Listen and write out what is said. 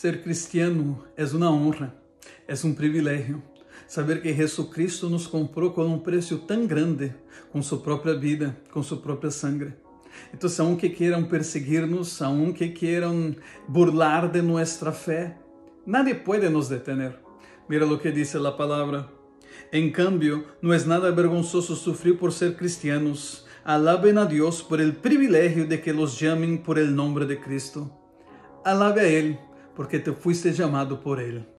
Ser cristiano é uma honra, é um privilégio. Saber que Jesucristo nos comprou com um preço tão grande, com sua própria vida, com sua própria sangre. Então, aunque queiram perseguir-nos, aunque queiram burlar de nossa fé, nadie pode nos detener. Mira o que diz a palavra. En cambio, no es nada vergonzoso sufrir por ser cristianos. Alaben a Dios por el privilegio de que los llamen por el nombre de Cristo. Alabe a Él porque te fuiste llamado por Él.